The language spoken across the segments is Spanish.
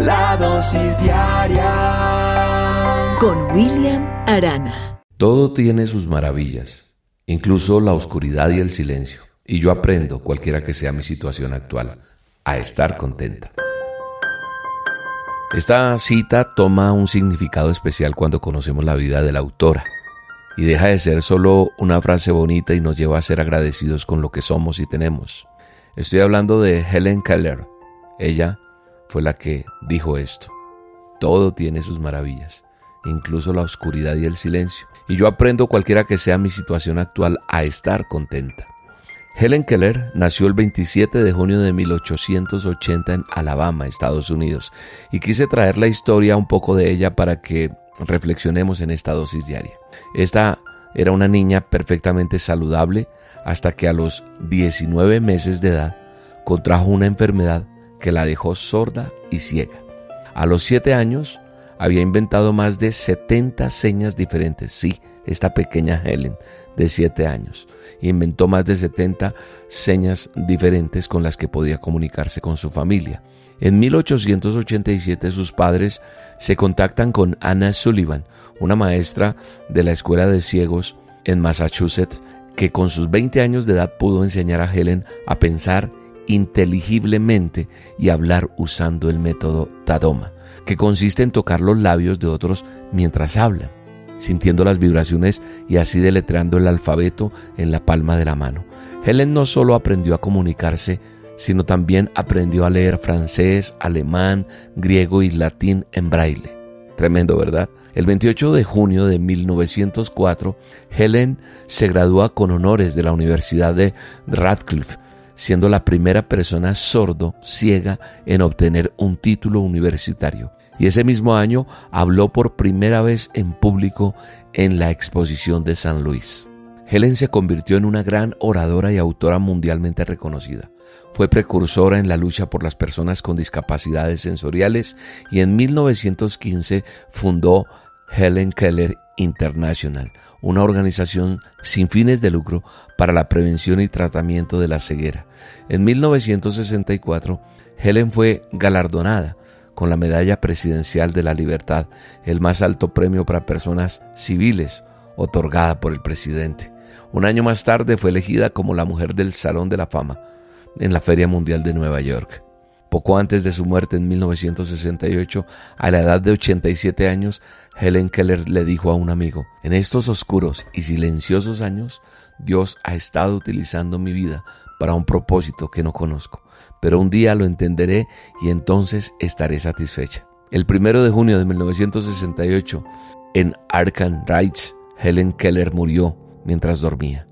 La dosis diaria con William Arana. Todo tiene sus maravillas, incluso la oscuridad y el silencio. Y yo aprendo, cualquiera que sea mi situación actual, a estar contenta. Esta cita toma un significado especial cuando conocemos la vida de la autora y deja de ser solo una frase bonita y nos lleva a ser agradecidos con lo que somos y tenemos. Estoy hablando de Helen Keller. Ella fue la que dijo esto. Todo tiene sus maravillas, incluso la oscuridad y el silencio. Y yo aprendo cualquiera que sea mi situación actual a estar contenta. Helen Keller nació el 27 de junio de 1880 en Alabama, Estados Unidos, y quise traer la historia un poco de ella para que reflexionemos en esta dosis diaria. Esta era una niña perfectamente saludable hasta que a los 19 meses de edad contrajo una enfermedad que la dejó sorda y ciega. A los 7 años había inventado más de 70 señas diferentes. Sí, esta pequeña Helen de 7 años. Inventó más de 70 señas diferentes con las que podía comunicarse con su familia. En 1887 sus padres se contactan con Anna Sullivan, una maestra de la Escuela de Ciegos en Massachusetts, que con sus 20 años de edad pudo enseñar a Helen a pensar inteligiblemente y hablar usando el método Tadoma, que consiste en tocar los labios de otros mientras hablan sintiendo las vibraciones y así deletreando el alfabeto en la palma de la mano. Helen no solo aprendió a comunicarse, sino también aprendió a leer francés, alemán, griego y latín en braille. Tremendo, ¿verdad? El 28 de junio de 1904, Helen se gradúa con honores de la Universidad de Radcliffe, siendo la primera persona sordo, ciega, en obtener un título universitario y ese mismo año habló por primera vez en público en la exposición de San Luis. Helen se convirtió en una gran oradora y autora mundialmente reconocida. Fue precursora en la lucha por las personas con discapacidades sensoriales y en 1915 fundó Helen Keller International, una organización sin fines de lucro para la prevención y tratamiento de la ceguera. En 1964, Helen fue galardonada con la Medalla Presidencial de la Libertad, el más alto premio para personas civiles otorgada por el presidente. Un año más tarde fue elegida como la mujer del Salón de la Fama en la Feria Mundial de Nueva York. Poco antes de su muerte en 1968, a la edad de 87 años, Helen Keller le dijo a un amigo, en estos oscuros y silenciosos años, Dios ha estado utilizando mi vida para un propósito que no conozco pero un día lo entenderé y entonces estaré satisfecha. El primero de junio de 1968, en Arkansas, Helen Keller murió mientras dormía.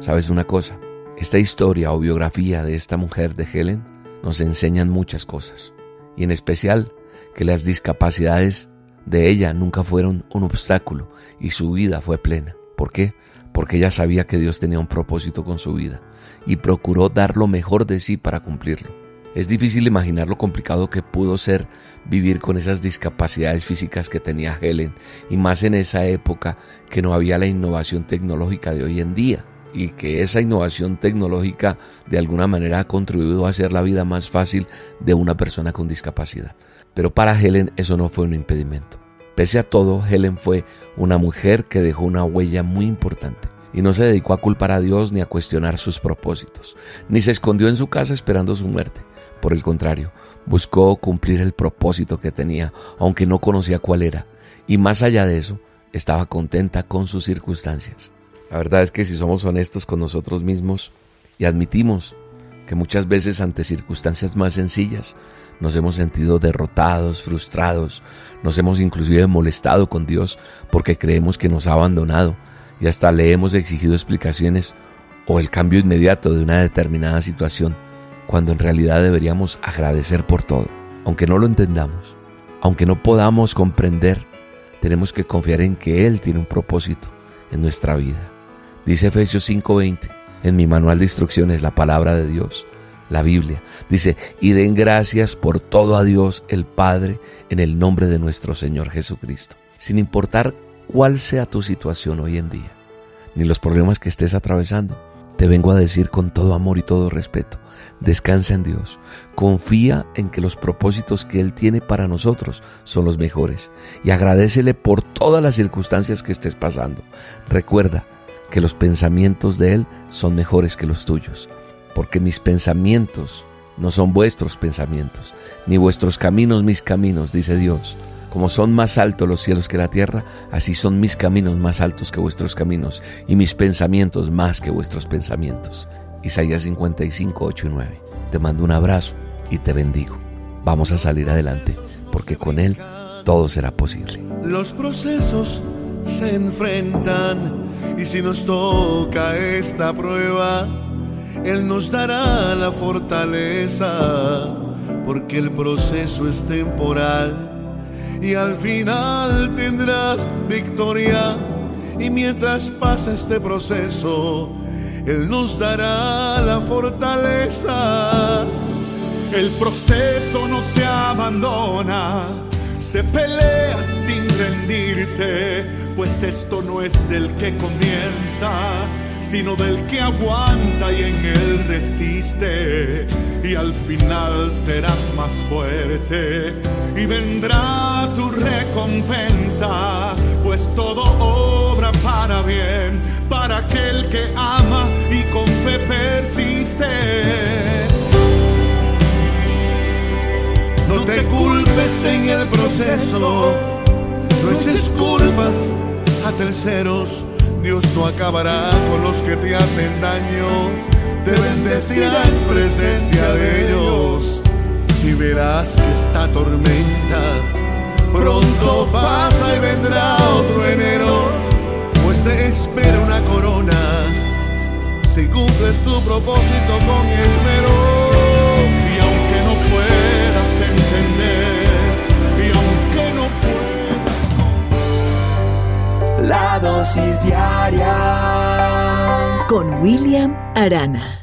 ¿Sabes una cosa? Esta historia o biografía de esta mujer de Helen nos enseñan muchas cosas, y en especial que las discapacidades de ella nunca fueron un obstáculo y su vida fue plena. ¿Por qué? Porque ella sabía que Dios tenía un propósito con su vida y procuró dar lo mejor de sí para cumplirlo. Es difícil imaginar lo complicado que pudo ser vivir con esas discapacidades físicas que tenía Helen, y más en esa época que no había la innovación tecnológica de hoy en día, y que esa innovación tecnológica de alguna manera ha contribuido a hacer la vida más fácil de una persona con discapacidad. Pero para Helen eso no fue un impedimento. Pese a todo, Helen fue una mujer que dejó una huella muy importante y no se dedicó a culpar a Dios ni a cuestionar sus propósitos, ni se escondió en su casa esperando su muerte. Por el contrario, buscó cumplir el propósito que tenía, aunque no conocía cuál era, y más allá de eso, estaba contenta con sus circunstancias. La verdad es que si somos honestos con nosotros mismos y admitimos que muchas veces ante circunstancias más sencillas nos hemos sentido derrotados, frustrados, nos hemos inclusive molestado con Dios porque creemos que nos ha abandonado y hasta le hemos exigido explicaciones o el cambio inmediato de una determinada situación. cuando en realidad deberíamos agradecer por todo. Aunque no lo entendamos, aunque no podamos comprender, tenemos que confiar en que Él tiene un propósito en nuestra vida. Dice Efesios 5:20, en mi manual de instrucciones, la palabra de Dios, la Biblia. Dice, y den gracias por todo a Dios el Padre en el nombre de nuestro Señor Jesucristo. Sin importar cuál sea tu situación hoy en día, ni los problemas que estés atravesando, te vengo a decir con todo amor y todo respeto, descansa en Dios, confía en que los propósitos que Él tiene para nosotros son los mejores y agradecele por todas las circunstancias que estés pasando. Recuerda que los pensamientos de Él son mejores que los tuyos, porque mis pensamientos no son vuestros pensamientos, ni vuestros caminos mis caminos, dice Dios. Como son más altos los cielos que la tierra, así son mis caminos más altos que vuestros caminos, y mis pensamientos más que vuestros pensamientos. Isaías 55, 8 y 9. Te mando un abrazo y te bendigo. Vamos a salir adelante, porque con Él todo será posible. Los procesos se enfrentan y si nos toca esta prueba, Él nos dará la fortaleza, porque el proceso es temporal y al final tendrás victoria. Y mientras pasa este proceso, Él nos dará la fortaleza. El proceso no se abandona, se pelea sin rendirse, pues esto no es del que comienza sino del que aguanta y en él resiste. Y al final serás más fuerte y vendrá tu recompensa, pues todo obra para bien, para aquel que ama y con fe persiste. No te culpes en el proceso, no eches culpas a terceros. Dios no acabará con los que te hacen daño, te bendecirá en presencia de ellos. Y verás que esta tormenta pronto pasa y vendrá otro enero, pues te espera una corona. Si cumples tu propósito con esmero. Con William Arana.